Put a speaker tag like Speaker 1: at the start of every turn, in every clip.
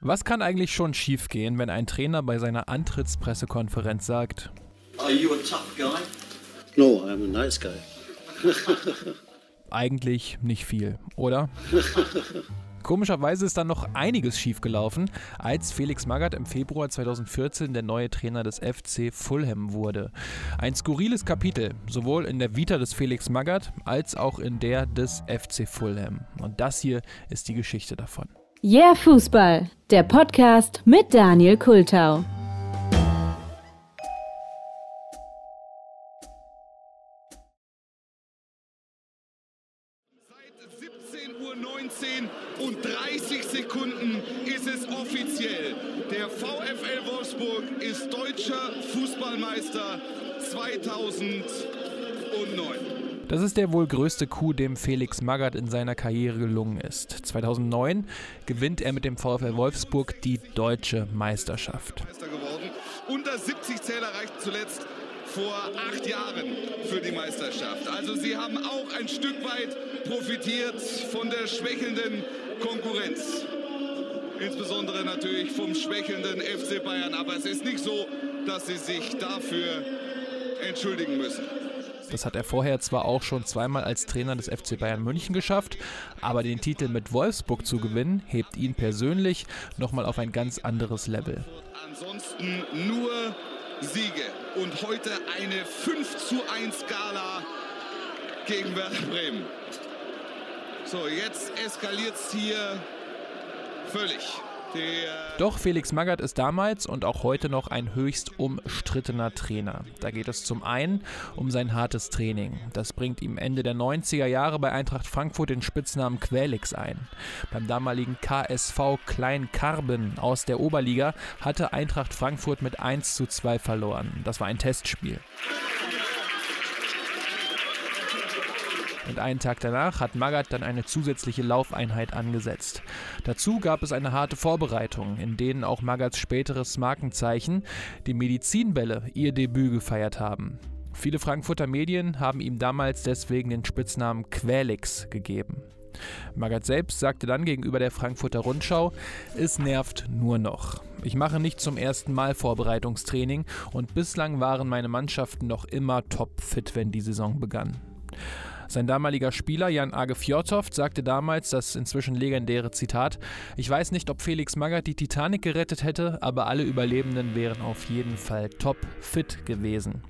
Speaker 1: Was kann eigentlich schon schiefgehen, wenn ein Trainer bei seiner Antrittspressekonferenz sagt:
Speaker 2: Are you a tough guy?
Speaker 3: No, I'm a nice guy.
Speaker 1: Eigentlich nicht viel, oder? Komischerweise ist dann noch einiges schiefgelaufen, als Felix Magath im Februar 2014 der neue Trainer des FC Fulham wurde. Ein skurriles Kapitel, sowohl in der Vita des Felix Magath als auch in der des FC Fulham. Und das hier ist die Geschichte davon.
Speaker 4: Yeah Fußball, der Podcast mit Daniel Kultau.
Speaker 5: und 30 Sekunden ist es offiziell. Der VfL Wolfsburg ist deutscher Fußballmeister 2009.
Speaker 1: Das ist der wohl größte Coup, dem Felix Magath in seiner Karriere gelungen ist. 2009 gewinnt er mit dem VfL Wolfsburg die deutsche Meisterschaft.
Speaker 5: Unter 70 Zähler reicht zuletzt vor acht Jahren für die Meisterschaft. Also sie haben auch ein Stück weit profitiert von der schwächelnden Konkurrenz. Insbesondere natürlich vom schwächelnden FC Bayern. Aber es ist nicht so, dass sie sich dafür entschuldigen müssen.
Speaker 1: Das hat er vorher zwar auch schon zweimal als Trainer des FC Bayern München geschafft, aber den Titel mit Wolfsburg zu gewinnen, hebt ihn persönlich nochmal auf ein ganz anderes Level.
Speaker 5: Ansonsten nur Siege und heute eine 5 zu 1 Gala gegen Werder Bremen. So, jetzt eskaliert es hier völlig.
Speaker 1: Doch Felix Magath ist damals und auch heute noch ein höchst umstrittener Trainer. Da geht es zum einen um sein hartes Training. Das bringt ihm Ende der 90er Jahre bei Eintracht Frankfurt den Spitznamen Quelix ein. Beim damaligen KSV Klein Karben aus der Oberliga hatte Eintracht Frankfurt mit 1 zu 2 verloren. Das war ein Testspiel. Und einen Tag danach hat Magath dann eine zusätzliche Laufeinheit angesetzt. Dazu gab es eine harte Vorbereitung, in denen auch Magaths späteres Markenzeichen, die Medizinbälle, ihr Debüt gefeiert haben. Viele Frankfurter Medien haben ihm damals deswegen den Spitznamen Quälix gegeben. Magath selbst sagte dann gegenüber der Frankfurter Rundschau, es nervt nur noch. Ich mache nicht zum ersten Mal Vorbereitungstraining und bislang waren meine Mannschaften noch immer topfit, wenn die Saison begann. Sein damaliger Spieler Jan Age Fjordhoft sagte damals das inzwischen legendäre Zitat: Ich weiß nicht, ob Felix Magath die Titanic gerettet hätte, aber alle Überlebenden wären auf jeden Fall top fit gewesen.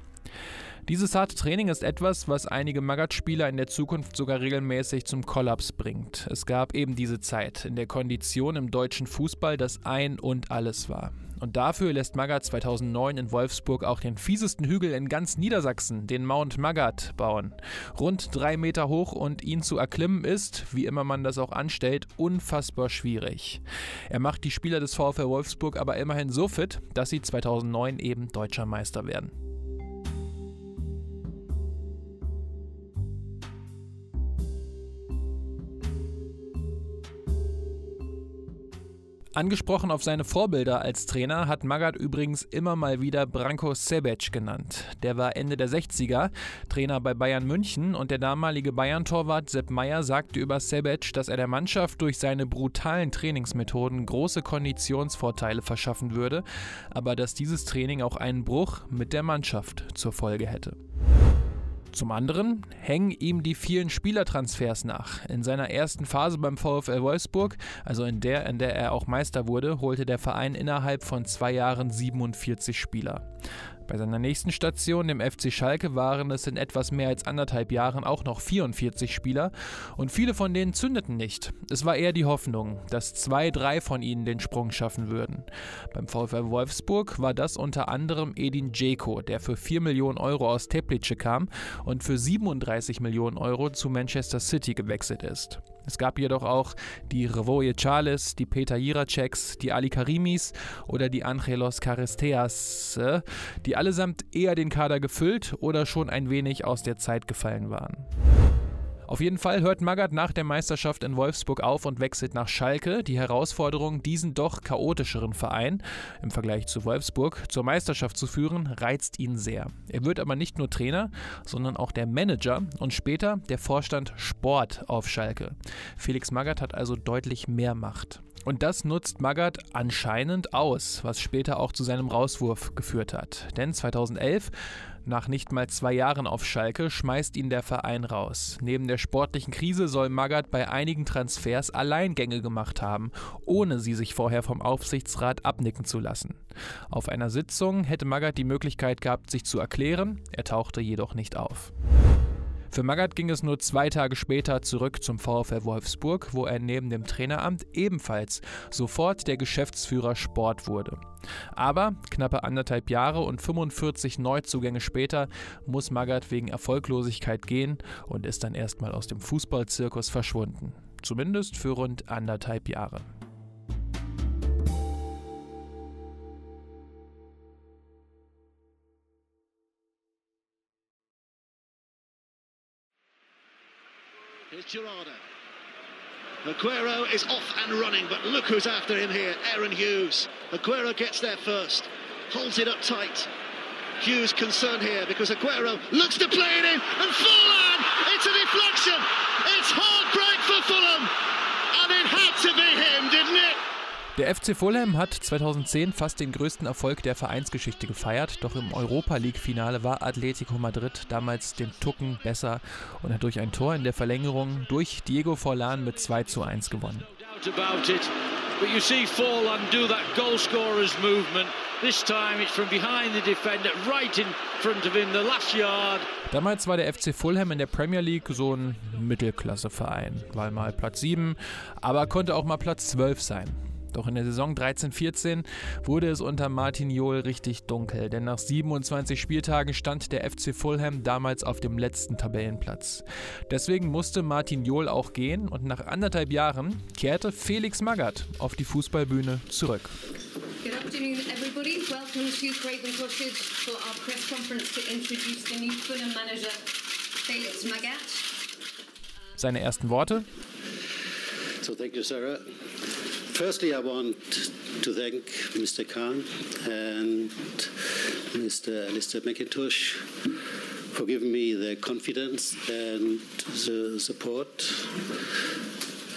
Speaker 1: Dieses harte Training ist etwas, was einige Magath-Spieler in der Zukunft sogar regelmäßig zum Kollaps bringt. Es gab eben diese Zeit, in der Kondition im deutschen Fußball das Ein und Alles war. Und dafür lässt Magath 2009 in Wolfsburg auch den fiesesten Hügel in ganz Niedersachsen, den Mount Magath, bauen. Rund drei Meter hoch und ihn zu erklimmen ist, wie immer man das auch anstellt, unfassbar schwierig. Er macht die Spieler des VfL Wolfsburg aber immerhin so fit, dass sie 2009 eben deutscher Meister werden. Angesprochen auf seine Vorbilder als Trainer hat Magath übrigens immer mal wieder Branko Sebec genannt. Der war Ende der 60er Trainer bei Bayern München und der damalige Bayern-Torwart Sepp Meyer sagte über Sebec, dass er der Mannschaft durch seine brutalen Trainingsmethoden große Konditionsvorteile verschaffen würde, aber dass dieses Training auch einen Bruch mit der Mannschaft zur Folge hätte. Zum anderen hängen ihm die vielen Spielertransfers nach. In seiner ersten Phase beim VfL Wolfsburg, also in der, in der er auch Meister wurde, holte der Verein innerhalb von zwei Jahren 47 Spieler. Bei seiner nächsten Station, dem FC Schalke, waren es in etwas mehr als anderthalb Jahren auch noch 44 Spieler und viele von denen zündeten nicht. Es war eher die Hoffnung, dass zwei, drei von ihnen den Sprung schaffen würden. Beim VfL Wolfsburg war das unter anderem Edin Dzeko, der für 4 Millionen Euro aus Teplice kam und für 37 Millionen Euro zu Manchester City gewechselt ist. Es gab jedoch auch die Revoje Charles, die Peter Jiraceks, die Ali Karimis oder die Angelos Caristeas, äh, die allesamt eher den Kader gefüllt oder schon ein wenig aus der Zeit gefallen waren. Auf jeden Fall hört Magath nach der Meisterschaft in Wolfsburg auf und wechselt nach Schalke. Die Herausforderung, diesen doch chaotischeren Verein im Vergleich zu Wolfsburg zur Meisterschaft zu führen, reizt ihn sehr. Er wird aber nicht nur Trainer, sondern auch der Manager und später der Vorstand Sport auf Schalke. Felix Magath hat also deutlich mehr Macht. Und das nutzt Magath anscheinend aus, was später auch zu seinem Rauswurf geführt hat. Denn 2011 nach nicht mal zwei Jahren auf Schalke schmeißt ihn der Verein raus. Neben der sportlichen Krise soll Magath bei einigen Transfers Alleingänge gemacht haben, ohne sie sich vorher vom Aufsichtsrat abnicken zu lassen. Auf einer Sitzung hätte Magath die Möglichkeit gehabt, sich zu erklären, er tauchte jedoch nicht auf. Für Magath ging es nur zwei Tage später zurück zum VfL Wolfsburg, wo er neben dem Traineramt ebenfalls sofort der Geschäftsführer Sport wurde. Aber knappe anderthalb Jahre und 45 Neuzugänge später muss Magath wegen Erfolglosigkeit gehen und ist dann erstmal aus dem Fußballzirkus verschwunden. Zumindest für rund anderthalb Jahre.
Speaker 6: Here's Aguero is off and running, but look who's after him here, Aaron Hughes. Aguero gets there first, holds it up tight. Hughes concerned here because Aguero looks to play it in, and Fulham, it's a deflection. It's heartbreak for Fulham, and it had to be it?
Speaker 1: Der FC Fulham hat 2010 fast den größten Erfolg der Vereinsgeschichte gefeiert, doch im Europa League-Finale war Atletico Madrid damals den Tucken besser und hat durch ein Tor in der Verlängerung durch Diego Forlan mit 2 zu 1 gewonnen.
Speaker 7: But you see Forlan do that goal scorer's movement. This time it's from behind the defender, right in front of him, the last yard.
Speaker 1: Damals war der FC Fulham in der Premier League so ein Mittelklasseverein. War mal Platz 7, aber konnte auch mal Platz 12 sein. Doch in der Saison 13-14 wurde es unter Martin Jol richtig dunkel, denn nach 27 Spieltagen stand der FC Fulham damals auf dem letzten Tabellenplatz. Deswegen musste Martin Jol auch gehen und nach anderthalb Jahren kehrte Felix Magath auf die Fußballbühne zurück.
Speaker 8: Good afternoon, everybody. Welcome to Craven Cottage for our press conference to introduce the new Fulham manager, Felix Magath.
Speaker 1: Seine ersten Worte.
Speaker 3: So thank you, Sarah. Firstly, I want to thank Mr. Khan and Mr. Alistair McIntosh for giving me the confidence and the support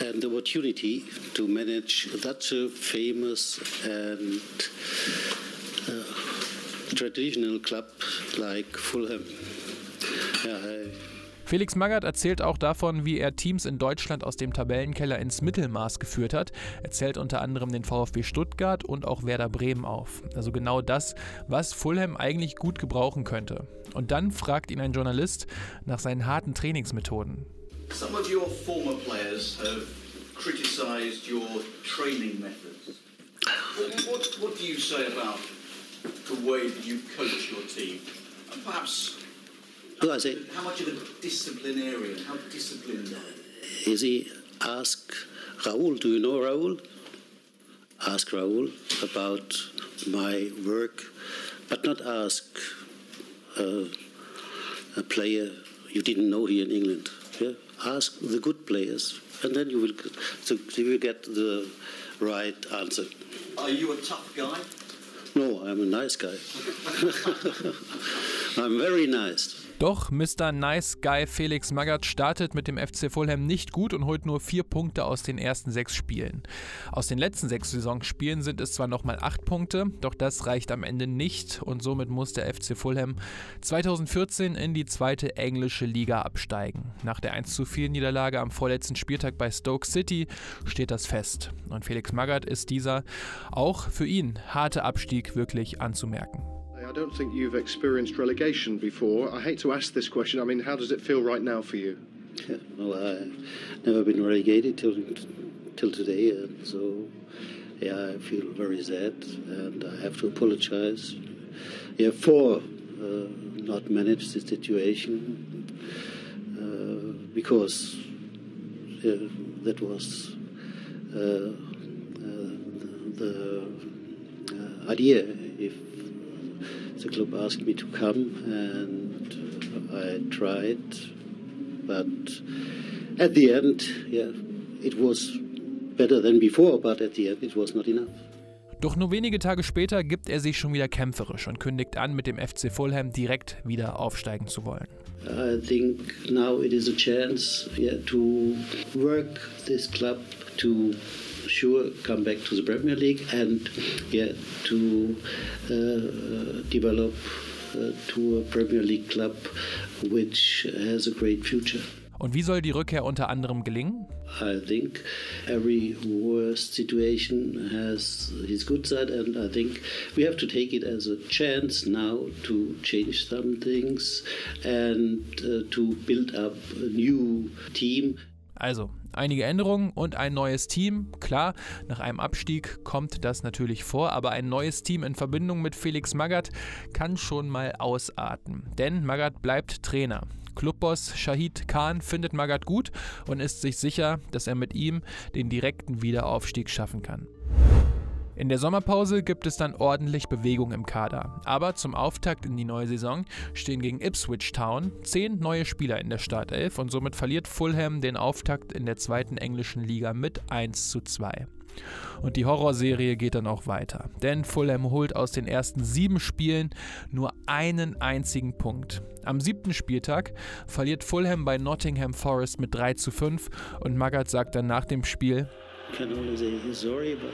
Speaker 3: and the opportunity to manage such a famous and uh, traditional club like Fulham.
Speaker 1: Felix Magath erzählt auch davon, wie er Teams in Deutschland aus dem Tabellenkeller ins Mittelmaß geführt hat. Er zählt unter anderem den VfB Stuttgart und auch Werder Bremen auf. Also genau das, was Fulham eigentlich gut gebrauchen könnte. Und dann fragt ihn ein Journalist nach seinen harten Trainingsmethoden.
Speaker 2: Some of your former players have criticized your training methods. What, what, what do you say about the way that you coach your team? And perhaps
Speaker 3: Well, I say,
Speaker 2: how much of a disciplinarian, how disciplined
Speaker 3: is he ask Raoul, do you know Raoul? Ask Raoul about my work, but not ask uh, a player you didn't know here in England. Yeah? Ask the good players, and then you will, so you will get the right answer.
Speaker 2: Are you a tough guy?
Speaker 3: No, I'm a nice guy. I'm very nice.
Speaker 1: Doch Mr. Nice Guy Felix Magath startet mit dem FC Fulham nicht gut und holt nur vier Punkte aus den ersten sechs Spielen. Aus den letzten sechs Saisonspielen sind es zwar nochmal acht Punkte, doch das reicht am Ende nicht und somit muss der FC Fulham 2014 in die zweite englische Liga absteigen. Nach der 1 zu 4 Niederlage am vorletzten Spieltag bei Stoke City steht das fest. Und Felix Magath ist dieser auch für ihn harte Abstieg wirklich anzumerken.
Speaker 9: I don't think you've experienced relegation before. I hate to ask this question. I mean, how does it feel right now for you?
Speaker 3: Yeah, well, I've never been relegated till till today, and so yeah, I feel very sad, and I have to apologize. Yeah, for uh, not manage the situation uh, because yeah, that was uh, uh, the uh, idea. If the club asked me to come, and I tried, but at the end, yeah, it was better than before, but at the end, it was not enough.
Speaker 1: Doch nur wenige Tage später gibt er sich schon wieder kämpferisch und kündigt an, mit dem FC Fulham direkt wieder aufsteigen zu wollen.
Speaker 3: I think now it is a chance yeah, to work this club to sure come back to the Premier League and yeah, to uh, develop uh, to a Premier League club which has a great future.
Speaker 1: Und wie soll die Rückkehr unter anderem gelingen?
Speaker 3: I think every worst situation has his good side, and I think we have to take it as a chance now to change some things and uh, to build up a new team.
Speaker 1: Also, einige Änderungen und ein neues Team. Klar, nach einem Abstieg kommt das natürlich vor, aber ein neues Team in Verbindung mit Felix Magath kann schon mal ausarten. Denn Magath bleibt Trainer. Clubboss Shahid Khan findet Magath gut und ist sich sicher, dass er mit ihm den direkten Wiederaufstieg schaffen kann. In der Sommerpause gibt es dann ordentlich Bewegung im Kader. Aber zum Auftakt in die neue Saison stehen gegen Ipswich Town zehn neue Spieler in der Startelf und somit verliert Fulham den Auftakt in der zweiten englischen Liga mit 1 zu 2. Und die Horrorserie geht dann auch weiter. Denn Fulham holt aus den ersten sieben Spielen nur einen einzigen Punkt. Am siebten Spieltag verliert Fulham bei Nottingham Forest mit 3 zu 5 und Magath sagt dann nach dem Spiel,
Speaker 3: can only say sorry, but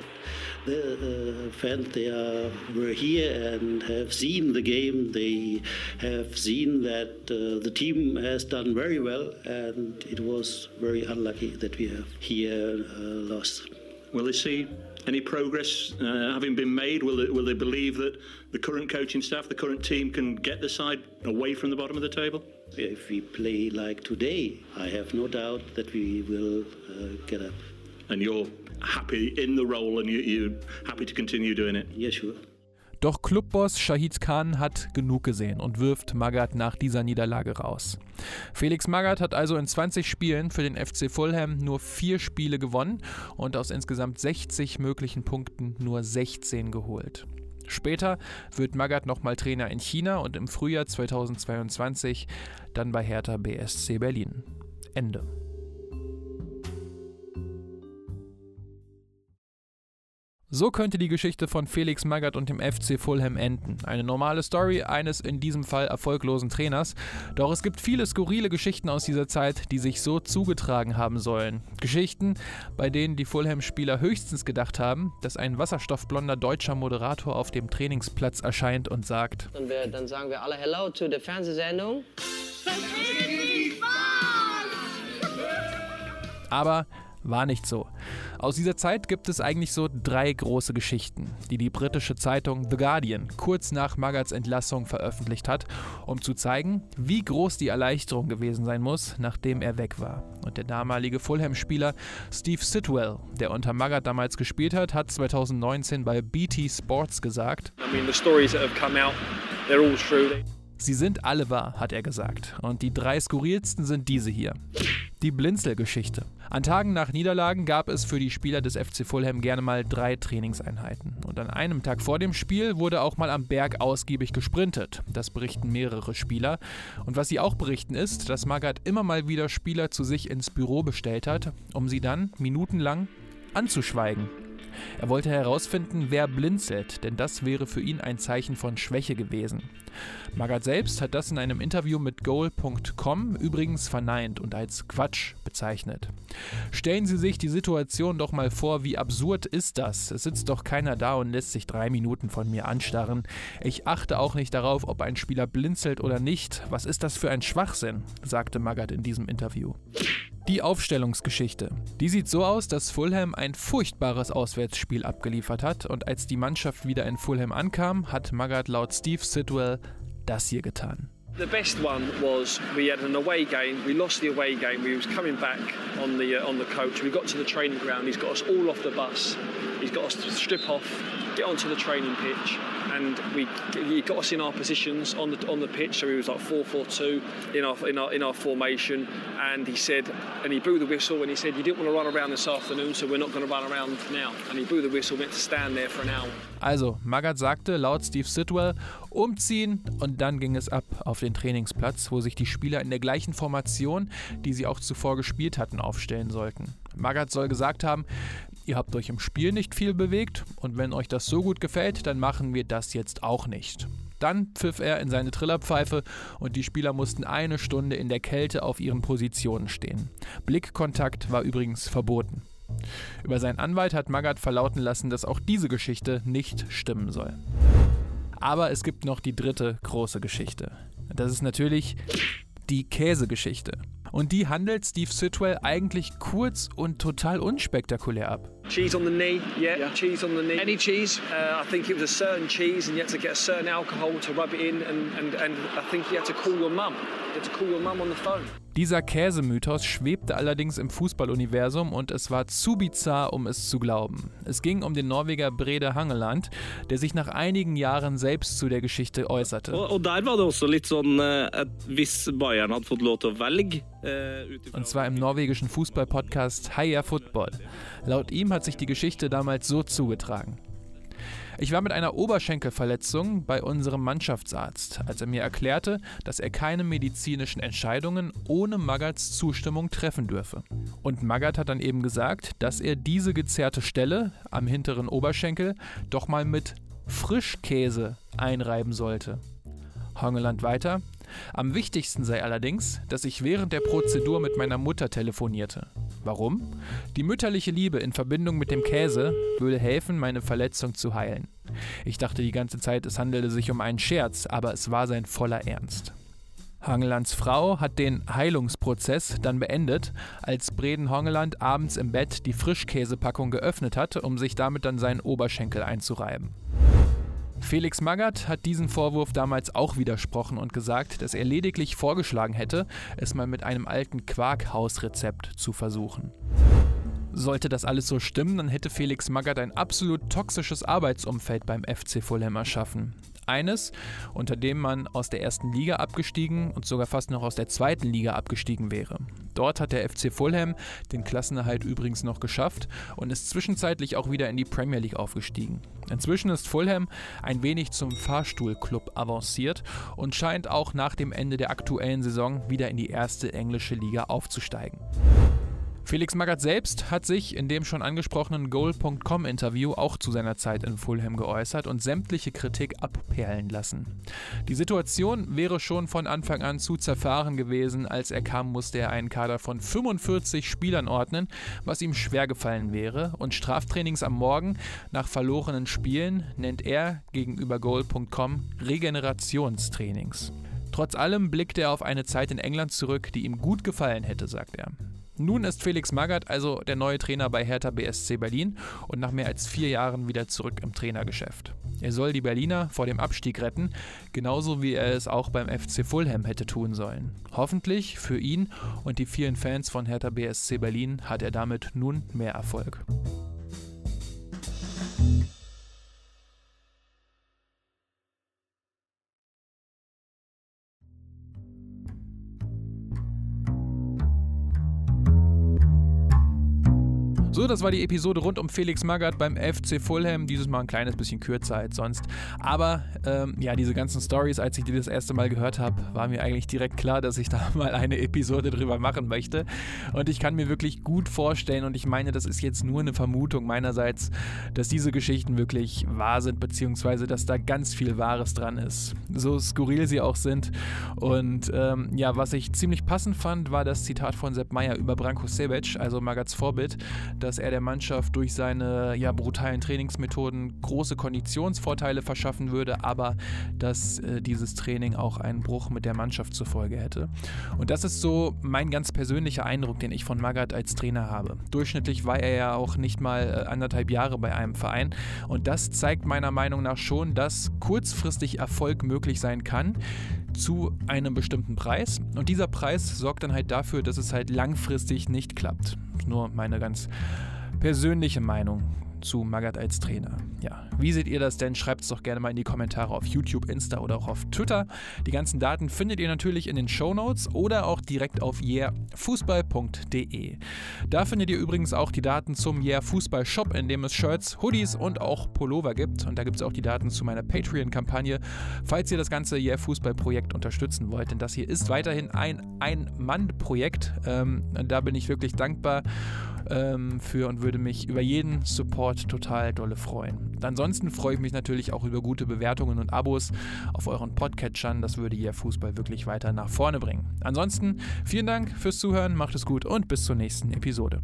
Speaker 3: the uh, fans they are were here and have seen the game. They have seen that uh, the team has done very well, and it was very unlucky that we have here uh, lost.
Speaker 10: Will they see any progress uh, having been made? Will they, will they believe that the current coaching staff, the current team, can get the side away from the bottom of the table?
Speaker 3: If we play like today, I have no doubt that we will uh, get up.
Speaker 10: And you're happy in the role and you, you're happy to continue doing it?
Speaker 3: Yeah, sure.
Speaker 1: Doch Clubboss Shahid Khan hat genug gesehen und wirft Magath nach dieser Niederlage raus. Felix Magath hat also in 20 Spielen für den FC Fulham nur vier Spiele gewonnen und aus insgesamt 60 möglichen Punkten nur 16 geholt. Später wird Magath nochmal Trainer in China und im Frühjahr 2022 dann bei Hertha BSC Berlin. Ende. So könnte die Geschichte von Felix Magath und dem FC Fulham enden. Eine normale Story eines in diesem Fall erfolglosen Trainers. Doch es gibt viele skurrile Geschichten aus dieser Zeit, die sich so zugetragen haben sollen. Geschichten, bei denen die Fulham-Spieler höchstens gedacht haben, dass ein wasserstoffblonder deutscher Moderator auf dem Trainingsplatz erscheint und sagt:
Speaker 11: Dann, wir, dann sagen wir alle Hello to der Fernsehsendung.
Speaker 1: Aber war nicht so. Aus dieser Zeit gibt es eigentlich so drei große Geschichten, die die britische Zeitung The Guardian kurz nach Magaths Entlassung veröffentlicht hat, um zu zeigen, wie groß die Erleichterung gewesen sein muss, nachdem er weg war. Und der damalige Fulham-Spieler Steve Sitwell, der unter Magath damals gespielt hat, hat 2019 bei BT Sports gesagt, I mean, the stories that have come out, they're all true. Sie sind alle wahr, hat er gesagt. Und die drei skurrilsten sind diese hier. Die Blinzel-Geschichte. An Tagen nach Niederlagen gab es für die Spieler des FC Fulham gerne mal drei Trainingseinheiten. Und an einem Tag vor dem Spiel wurde auch mal am Berg ausgiebig gesprintet. Das berichten mehrere Spieler. Und was sie auch berichten ist, dass Magath immer mal wieder Spieler zu sich ins Büro bestellt hat, um sie dann minutenlang anzuschweigen. Er wollte herausfinden, wer blinzelt, denn das wäre für ihn ein Zeichen von Schwäche gewesen. Magath selbst hat das in einem Interview mit Goal.com übrigens verneint und als Quatsch bezeichnet. Stellen Sie sich die Situation doch mal vor, wie absurd ist das? Es sitzt doch keiner da und lässt sich drei Minuten von mir anstarren. Ich achte auch nicht darauf, ob ein Spieler blinzelt oder nicht. Was ist das für ein Schwachsinn? sagte Magath in diesem Interview. Die Aufstellungsgeschichte. Die sieht so aus, dass Fulham ein furchtbares Auswärtsspiel abgeliefert hat und als die Mannschaft wieder in Fulham ankam, hat Magath laut Steve Sidwell das hier getan.
Speaker 12: The best one was we had an away game. We lost the away game. We was coming back on the uh, on the coach. We got to the training ground. He's got us all off the bus. He's got us to strip off, get onto the training pitch, and we he got us in our positions on the on the pitch. So he was like four four two in our in our in our formation, and he said, and he blew the whistle, and he said, you didn't want to run around this afternoon, so we're not going to run around now. And he blew the whistle, meant to stand there for an hour.
Speaker 1: Also, Magath sagte laut Steve Sidwell, umziehen und dann ging es ab auf den Trainingsplatz, wo sich die Spieler in der gleichen Formation, die sie auch zuvor gespielt hatten, aufstellen sollten. Magath soll gesagt haben, ihr habt euch im Spiel nicht viel bewegt und wenn euch das so gut gefällt, dann machen wir das jetzt auch nicht. Dann pfiff er in seine Trillerpfeife und die Spieler mussten eine Stunde in der Kälte auf ihren Positionen stehen. Blickkontakt war übrigens verboten. Über seinen Anwalt hat Magath verlauten lassen, dass auch diese Geschichte nicht stimmen soll. Aber es gibt noch die dritte große Geschichte. Das ist natürlich die Käsegeschichte. Und die handelt Steve Sitwell eigentlich kurz und total unspektakulär ab.
Speaker 12: Cheese on the knee, yeah, yeah. cheese on the knee. Any cheese? Uh, I think it was a certain cheese, and you had to get a certain alcohol to rub it in, and, and, and I think you had to call your mum. You had to call your mum on the phone.
Speaker 1: Dieser Käsemythos schwebte allerdings im Fußballuniversum und es war zu bizarr, um es zu glauben. Es ging um den Norweger Brede Hangeland, der sich nach einigen Jahren selbst zu der Geschichte äußerte.
Speaker 13: Und, der war das auch litt sånn hvis Bayern hadde fått lov til å velge
Speaker 1: und zwar im norwegischen Fußballpodcast Heia Football. Laut ihm hat sich die Geschichte damals so zugetragen. Ich war mit einer Oberschenkelverletzung bei unserem Mannschaftsarzt, als er mir erklärte, dass er keine medizinischen Entscheidungen ohne Magats Zustimmung treffen dürfe. Und Magat hat dann eben gesagt, dass er diese gezerrte Stelle am hinteren Oberschenkel doch mal mit Frischkäse einreiben sollte. Hongeland weiter. Am wichtigsten sei allerdings, dass ich während der Prozedur mit meiner Mutter telefonierte. Warum? Die mütterliche Liebe in Verbindung mit dem Käse würde helfen, meine Verletzung zu heilen. Ich dachte die ganze Zeit, es handelte sich um einen Scherz, aber es war sein voller Ernst. Hangelands Frau hat den Heilungsprozess dann beendet, als Breden Hongeland abends im Bett die Frischkäsepackung geöffnet hat, um sich damit dann seinen Oberschenkel einzureiben. Felix Magath hat diesen Vorwurf damals auch widersprochen und gesagt, dass er lediglich vorgeschlagen hätte, es mal mit einem alten Quarkhausrezept zu versuchen. Sollte das alles so stimmen, dann hätte Felix Magath ein absolut toxisches Arbeitsumfeld beim FC Fulham erschaffen. Eines, unter dem man aus der ersten Liga abgestiegen und sogar fast noch aus der zweiten Liga abgestiegen wäre. Dort hat der FC Fulham den Klassenerhalt übrigens noch geschafft und ist zwischenzeitlich auch wieder in die Premier League aufgestiegen. Inzwischen ist Fulham ein wenig zum Fahrstuhlclub avanciert und scheint auch nach dem Ende der aktuellen Saison wieder in die erste englische Liga aufzusteigen. Felix Magath selbst hat sich in dem schon angesprochenen Goal.com-Interview auch zu seiner Zeit in Fulham geäußert und sämtliche Kritik abperlen lassen. Die Situation wäre schon von Anfang an zu zerfahren gewesen. Als er kam, musste er einen Kader von 45 Spielern ordnen, was ihm schwer gefallen wäre. Und Straftrainings am Morgen nach verlorenen Spielen nennt er gegenüber Goal.com Regenerationstrainings. Trotz allem blickt er auf eine Zeit in England zurück, die ihm gut gefallen hätte, sagt er. Nun ist Felix Magath also der neue Trainer bei Hertha BSC Berlin und nach mehr als vier Jahren wieder zurück im Trainergeschäft. Er soll die Berliner vor dem Abstieg retten, genauso wie er es auch beim FC Fulham hätte tun sollen. Hoffentlich für ihn und die vielen Fans von Hertha BSC Berlin hat er damit nun mehr Erfolg. So, das war die Episode rund um Felix Magath beim FC Fulham. Dieses Mal ein kleines bisschen kürzer als sonst. Aber ähm, ja, diese ganzen Stories, als ich die das erste Mal gehört habe, war mir eigentlich direkt klar, dass ich da mal eine Episode drüber machen möchte. Und ich kann mir wirklich gut vorstellen, und ich meine, das ist jetzt nur eine Vermutung meinerseits, dass diese Geschichten wirklich wahr sind, beziehungsweise dass da ganz viel Wahres dran ist. So skurril sie auch sind. Und ähm, ja, was ich ziemlich passend fand, war das Zitat von Sepp Meyer über Branko Sebec, also Magaths Vorbild, dass er der Mannschaft durch seine ja, brutalen Trainingsmethoden große Konditionsvorteile verschaffen würde, aber dass äh, dieses Training auch einen Bruch mit der Mannschaft zur Folge hätte. Und das ist so mein ganz persönlicher Eindruck, den ich von Magath als Trainer habe. Durchschnittlich war er ja auch nicht mal äh, anderthalb Jahre bei einem Verein und das zeigt meiner Meinung nach schon, dass kurzfristig Erfolg möglich sein kann zu einem bestimmten Preis. Und dieser Preis sorgt dann halt dafür, dass es halt langfristig nicht klappt. Nur meine ganz persönliche Meinung zu Magath als Trainer. Ja, wie seht ihr das denn? Schreibt es doch gerne mal in die Kommentare auf YouTube, Insta oder auch auf Twitter. Die ganzen Daten findet ihr natürlich in den Show Notes oder auch direkt auf yeahfußball.de. Da findet ihr übrigens auch die Daten zum Yeah Fußball Shop, in dem es Shirts, Hoodies und auch Pullover gibt. Und da gibt es auch die Daten zu meiner Patreon-Kampagne, falls ihr das ganze Yeah Fußball Projekt unterstützen wollt. Denn das hier ist weiterhin ein Ein-Mann-Projekt. Ähm, da bin ich wirklich dankbar ähm, für und würde mich über jeden Support total dolle freuen. Ansonsten freue ich mich natürlich auch über gute Bewertungen und Abos auf euren Podcatchern. Das würde hier Fußball wirklich weiter nach vorne bringen. Ansonsten vielen Dank fürs Zuhören, macht es gut und bis zur nächsten Episode.